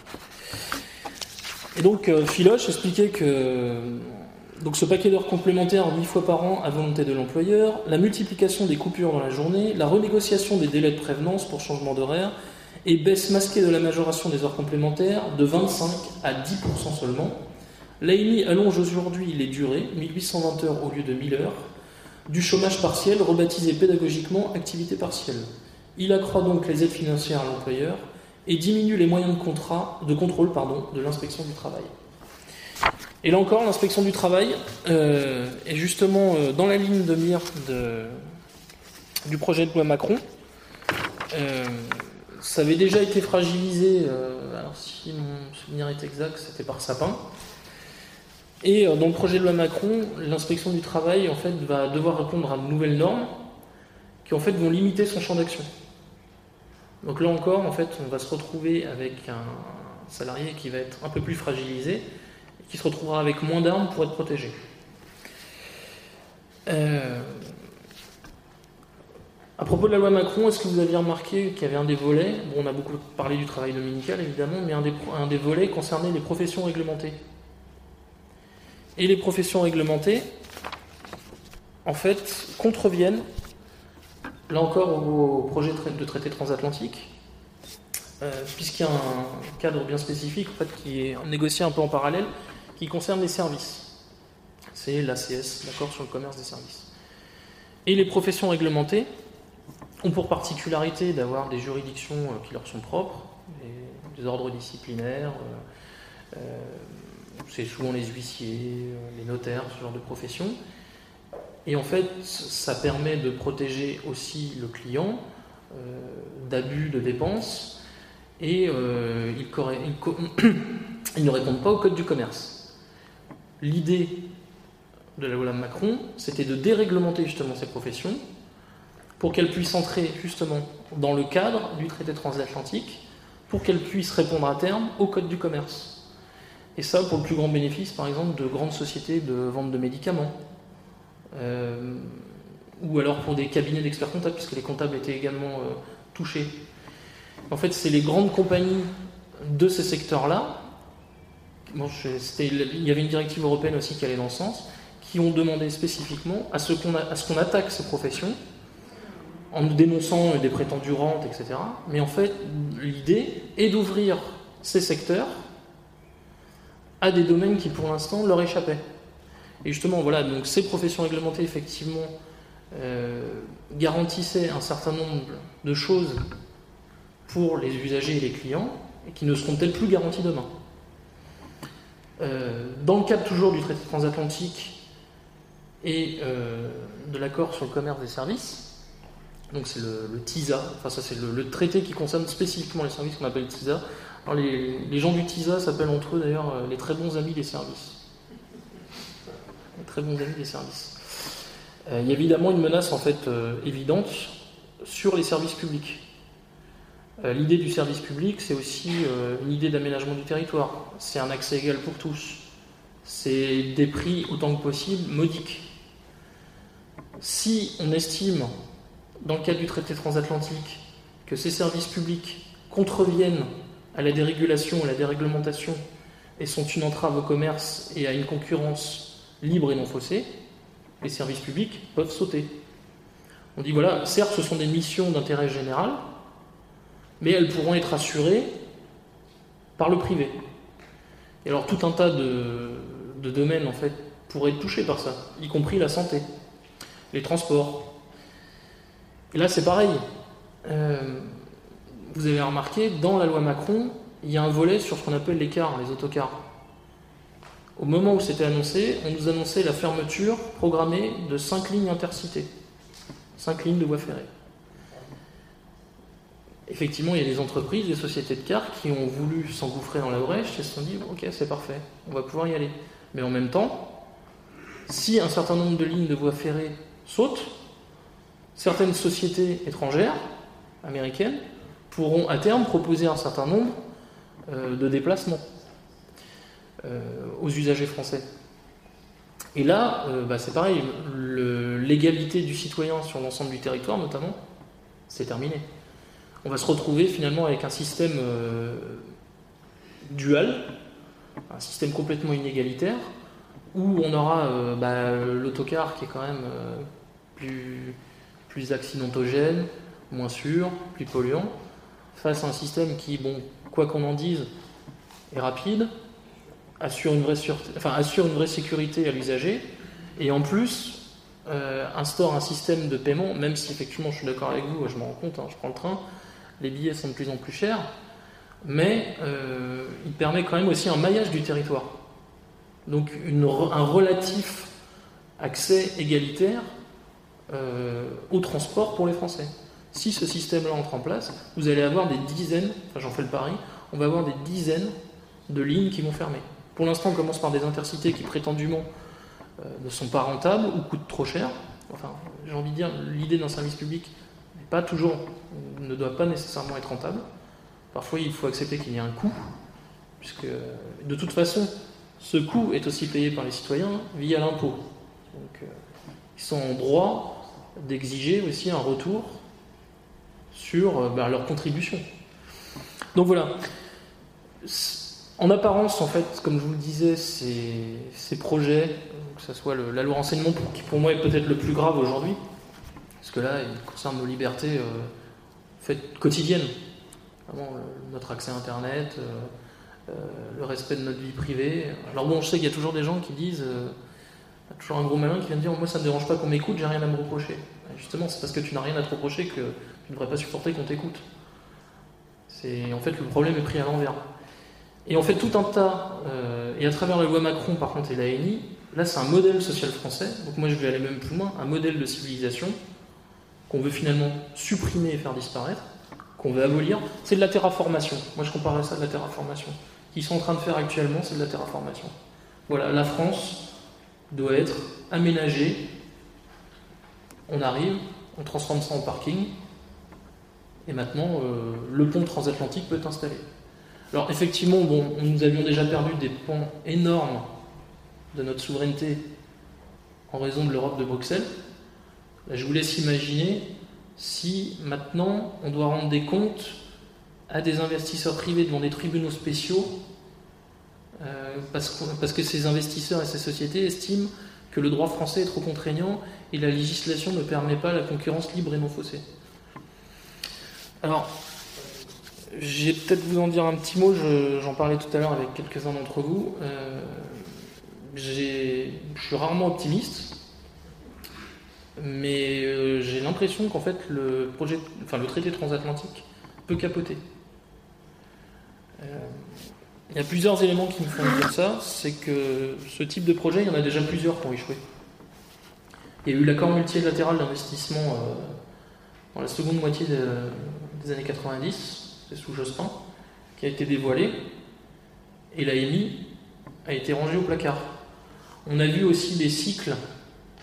Speaker 1: Et donc euh, Philoche expliquait que donc, ce paquet d'heures complémentaires 8 fois par an à volonté de l'employeur, la multiplication des coupures dans la journée, la renégociation des délais de prévenance pour changement d'horaire et baisse masquée de la majoration des heures complémentaires de 25 à 10% seulement. L'AIMI allonge aujourd'hui les durées, 1820 heures au lieu de 1000 heures, du chômage partiel, rebaptisé pédagogiquement activité partielle. Il accroît donc les aides financières à l'employeur et diminue les moyens de, contrat, de contrôle pardon, de l'inspection du travail. Et là encore, l'inspection du travail euh, est justement euh, dans la ligne de mire du projet de loi Macron. Euh, ça avait déjà été fragilisé, alors si mon souvenir est exact, c'était par Sapin. Et dans le projet de loi Macron, l'inspection du travail en fait, va devoir répondre à de nouvelles normes qui en fait vont limiter son champ d'action. Donc là encore, en fait, on va se retrouver avec un salarié qui va être un peu plus fragilisé, qui se retrouvera avec moins d'armes pour être protégé. Euh, à propos de la loi Macron, est-ce que vous aviez remarqué qu'il y avait un des volets, bon, on a beaucoup parlé du travail dominical évidemment, mais un des, volets concernait les professions réglementées. Et les professions réglementées, en fait, contreviennent là encore au projet de traité transatlantique, euh, puisqu'il y a un cadre bien spécifique en fait, qui est négocié un peu en parallèle, qui concerne les services. C'est l'ACS, l'accord sur le commerce des services. Et les professions réglementées ont pour particularité d'avoir des juridictions euh, qui leur sont propres, des ordres disciplinaires, euh, c'est souvent les huissiers, les notaires, ce genre de professions, et en fait, ça permet de protéger aussi le client euh, d'abus de dépenses et euh, ils, ne répondent pas au code du commerce. L'idée de la loi Macron, c'était de déréglementer justement ces professions pour qu'elles puissent entrer justement dans le cadre du traité transatlantique, pour qu'elles puissent répondre à terme au code du commerce. Et ça pour le plus grand bénéfice, par exemple, de grandes sociétés de vente de médicaments, euh, ou alors pour des cabinets d'experts comptables, puisque les comptables étaient également euh, touchés. En fait, c'est les grandes compagnies de ces secteurs-là, il y avait une directive européenne aussi qui allait dans ce sens, qui ont demandé spécifiquement à ce qu'on attaque ces professions en nous dénonçant des prétendues rentes, etc. Mais en fait, l'idée est d'ouvrir ces secteurs à des domaines qui pour l'instant leur échappaient. Et justement, voilà, donc ces professions réglementées, effectivement, euh, garantissaient un certain nombre de choses pour les usagers et les clients, qui ne seront peut-être plus garanties demain. Euh, dans le cadre toujours du traité transatlantique et euh, de l'accord sur le commerce des services, donc c'est le, TISA, enfin ça c'est le, traité qui concerne spécifiquement les services qu'on appelle TISA. Les, les gens du TISA s'appellent entre eux d'ailleurs les très bons amis des services très bons amis des services. Euh, il y a évidemment une menace en fait euh, évidente sur les services publics. Euh, l'idée du service public, c'est aussi une idée d'aménagement du territoire. C'est un accès égal pour tous. C'est des prix autant que possible modiques. Si on estime, dans le cadre du traité transatlantique, que ces services publics contreviennent à la dérégulation à la déréglementation et sont une entrave au commerce et à une concurrence libre et non faussée, les services publics peuvent sauter. On dit voilà, certes, ce sont des missions d'intérêt général, mais elles pourront être assurées par le privé. Et alors tout un tas de, domaines en fait pourraient être touchés par ça, y compris la santé, les transports. Et là c'est pareil. Euh, vous avez remarqué, dans la loi Macron, il y a un volet sur ce qu'on appelle les cars, les autocars. Au moment où c'était annoncé, on nous annonçait la fermeture programmée de 5 lignes intercités, 5 lignes de voies ferrées. Effectivement, il y a des entreprises, des sociétés de cars qui ont voulu s'engouffrer dans la brèche et se sont dit Ok, c'est parfait, on va pouvoir y aller. Mais en même temps, si un certain nombre de lignes de voies ferrées sautent, certaines sociétés étrangères, américaines, pourront à terme proposer un certain nombre euh, de déplacements euh, aux usagers français. Et là, euh, bah, c'est pareil, l'égalité du citoyen sur l'ensemble du territoire, notamment, c'est terminé. On va se retrouver finalement avec un système dual, un système complètement inégalitaire, où on aura bah, l'autocar qui est quand même plus, plus accidentogène, moins sûr, plus polluant, face à un système qui, bon, quoi qu'on en dise, est rapide, assure une vraie, enfin, assure une vraie sécurité à l'usager, et en plus euh, instaure un système de paiement, même si effectivement je suis d'accord avec vous, je m'en rends compte, hein, je prends le train, les billets sont de plus en plus chers, mais euh, il permet quand même aussi un maillage du territoire. Donc un relatif accès égalitaire euh, au transport pour les Français. Si ce système-là entre en place, vous allez avoir des dizaines, enfin j'en fais le pari, on va avoir des dizaines de lignes qui vont fermer. Pour l'instant, on commence par des intercités qui prétendument euh, ne sont pas rentables ou coûtent trop cher. Enfin, j'ai envie de dire, l'idée d'un service public pas toujours, ne doit pas nécessairement être rentable. Parfois, il faut accepter qu'il y a un coût, puisque de toute façon, ce coût est aussi payé par les citoyens via l'impôt. Donc, euh, ils sont en droit d'exiger aussi un retour sur euh, bah, leur contribution. Donc voilà. En apparence, en fait, comme je vous le disais, ces, projets, que ce soit la loi renseignement, qui pour moi est peut-être le plus grave aujourd'hui, parce que là, il concerne nos libertés euh, quotidiennes. Vraiment, euh, notre accès à Internet, le respect de notre vie privée. Alors bon, je sais qu'il y a toujours des gens qui disent, il y a toujours un gros malin qui vient me dire, moi ça ne me dérange pas qu'on m'écoute, j'ai rien à me reprocher. justement, c'est parce que tu n'as rien à te reprocher que tu ne devrais pas supporter qu'on t'écoute. C'est en fait le problème est pris à l'envers. Et en fait tout un tas, euh, et à travers la loi Macron par contre et la l'ANI, là c'est un modèle social français, donc moi je vais aller même plus loin, un modèle de civilisation qu'on veut finalement supprimer et faire disparaître, qu'on veut abolir, c'est de la terraformation. Moi je comparais ça à de la terraformation. Ce qu'ils sont en train de faire actuellement, c'est de la terraformation. Voilà, la France doit être aménagée, on arrive, on transforme ça en parking, et maintenant, euh, le pont transatlantique peut être installé. Alors effectivement, bon, nous avions déjà perdu des ponts énormes de notre souveraineté en raison de l'Europe de Bruxelles. Je vous laisse imaginer si maintenant on doit rendre des comptes à des investisseurs privés devant des tribunaux spéciaux euh, parce, que, parce, que, ces investisseurs et ces sociétés estiment que le droit français est trop contraignant et la législation ne permet pas la concurrence libre et non faussée. Alors, j'ai peut-être vous en dire un petit mot, j'en parlais tout à l'heure avec quelques-uns d'entre vous. Euh, je suis rarement optimiste, mais euh, j'ai l'impression qu'en fait le projet, enfin le traité transatlantique peut capoter. Euh, il y a plusieurs éléments qui me font dire ça, c'est que ce type de projet, il y en a déjà plusieurs qui ont échoué. Il y a eu l'accord multilatéral d'investissement dans la seconde moitié des années 90, c'est sous Jospin, qui a été dévoilé, et l'AMI a été rangé au placard. On a vu aussi des cycles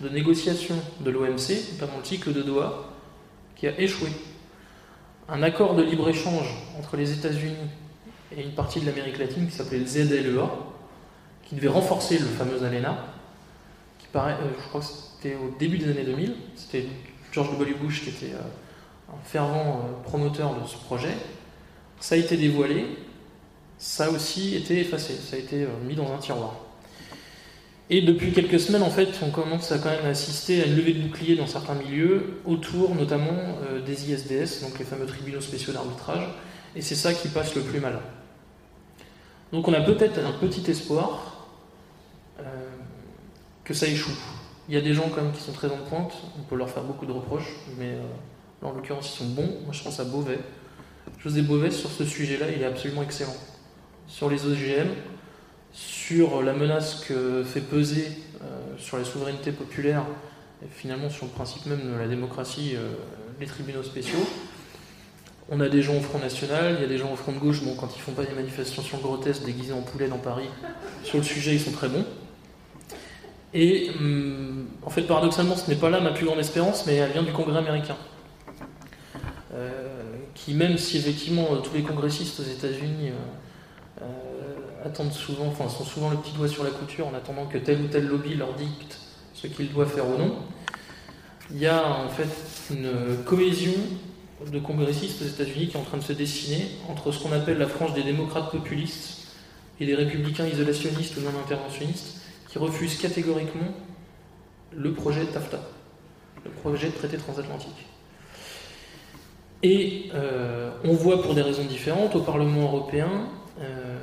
Speaker 1: de négociation de l'OMC, notamment le cycle de Doha, qui a échoué. Un accord de libre-échange entre les États-Unis et une partie de l'Amérique latine qui s'appelait le ZLEA, qui devait renforcer le fameux ALENA, qui paraît, euh, je crois que c'était au début des années 2000, c'était George W. Bush qui était euh, un fervent euh, promoteur de ce projet. Ça a été dévoilé, ça a aussi été effacé, ça a été mis dans un tiroir. Et depuis quelques semaines, en fait, on commence à quand même assister à une levée de boucliers dans certains milieux, autour notamment euh, des ISDS, donc les fameux tribunaux spéciaux d'arbitrage, et c'est ça qui passe le plus mal. Donc on a peut-être un petit espoir que ça échoue. Il y a des gens quand même qui sont très en pointe, on peut leur faire beaucoup de reproches, mais en l'occurrence, ils sont bons. Moi, je pense à Beauvais. José Beauvais, sur ce sujet-là, il est absolument excellent. Sur les OGM, sur la menace que fait peser sur la souveraineté populaire finalement sur le principe même de la démocratie les tribunaux spéciaux. On a des gens au Front National, il y a des gens au Front de gauche, bon, quand ils font pas des manifestations grotesques déguisées en poulet dans Paris, sur le sujet, ils sont très bons. Et hum, en fait, paradoxalement, ce n'est pas là ma plus grande espérance, mais elle vient du Congrès américain. Euh, qui, même si effectivement euh, tous les congressistes aux États-Unis euh, attendent souvent, enfin, sont souvent le petit doigt sur la couture en attendant que tel ou tel lobby leur dicte ce qu'ils doivent faire ou non, il y a en fait une cohésion de congressistes aux États-Unis qui est en train de se dessiner entre ce qu'on appelle la frange des démocrates populistes et des républicains isolationnistes ou non interventionnistes qui refusent catégoriquement le projet de TAFTA, le projet de traité transatlantique. Et euh, on voit pour des raisons différentes au Parlement européen euh,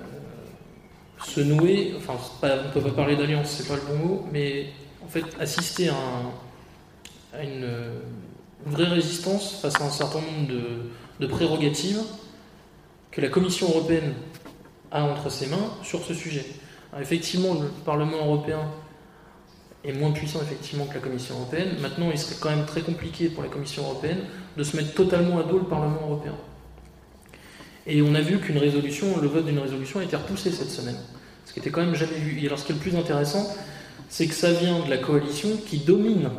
Speaker 1: se nouer, enfin on ne peut pas parler d'alliance, c'est pas le bon mot, mais en fait assister à une une vraie résistance face à un certain nombre de, prérogatives que la Commission européenne a entre ses mains sur ce sujet. effectivement, le Parlement européen est moins puissant effectivement que la Commission européenne. Maintenant, il serait quand même très compliqué pour la Commission européenne de se mettre totalement à dos le Parlement européen. Et on a vu qu'une résolution, le vote d'une résolution a été repoussé cette semaine. Ce qui était quand même jamais vu. Et alors ce qui est le plus intéressant, c'est que ça vient de la coalition qui domine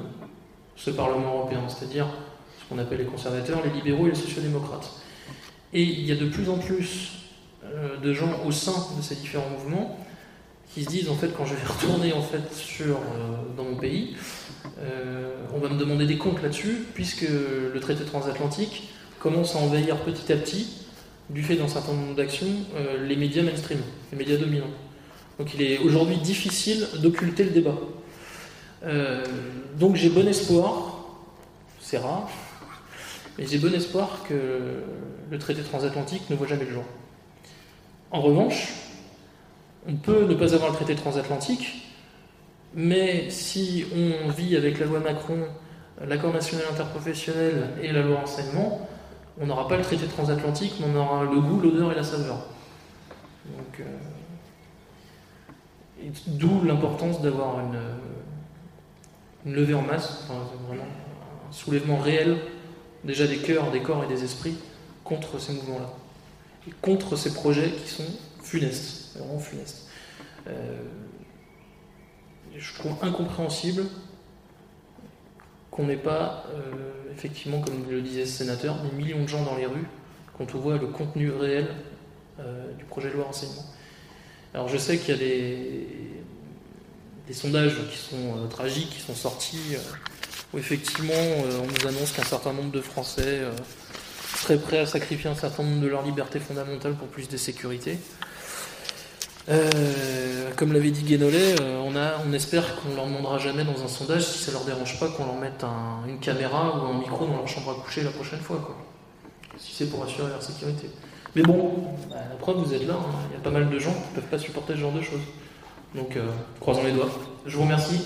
Speaker 1: ce Parlement européen, c'est-à-dire ce qu'on appelle les conservateurs, les libéraux et les sociodémocrates. Et il y a de plus en plus euh, de gens au sein de ces différents mouvements qui se disent en fait quand je vais retourner en fait sur euh, dans mon pays, euh, on va me demander des comptes là-dessus puisque le traité transatlantique commence à envahir petit à petit du fait d'un certain nombre d'actions les médias mainstream, les médias dominants. Donc il est aujourd'hui difficile d'occulter le débat. Euh, donc j'ai bon espoir, c'est rare, mais j'ai bon espoir que le traité transatlantique ne voit jamais le jour. En revanche, on peut ne pas avoir le traité transatlantique, mais si on vit avec la loi Macron, l'accord national interprofessionnel et la loi enseignement, on n'aura pas le traité transatlantique, mais on aura le goût, l'odeur et la saveur. Euh, d'où l'importance d'avoir une, levée en masse, vraiment un soulèvement réel, déjà des cœurs, des corps et des esprits, contre ces mouvements-là. Et contre ces projets qui sont funestes, vraiment funestes. Euh, je trouve incompréhensible qu'on n'ait pas, euh, effectivement, comme le disait ce sénateur, des millions de gens dans les rues quand on voit le contenu réel euh, du projet de loi renseignement. Alors je sais qu'il y a des, sondages qui sont euh, tragiques, qui sont sortis, euh, où effectivement euh, on nous annonce qu'un certain nombre de Français seraient prêts à sacrifier un certain nombre de leurs libertés fondamentales pour plus de sécurité. comme l'avait dit Guénolé, on, on espère qu'on leur demandera jamais dans un sondage si ça leur dérange pas qu'on leur mette une caméra ou un micro dans leur chambre à coucher la prochaine fois, quoi. Si c'est pour assurer leur sécurité. Mais bon, bah, la preuve, vous êtes là, hein. il y a pas mal de gens qui ne peuvent pas supporter ce genre de choses. Donc, euh, croisons les doigts. Je vous remercie.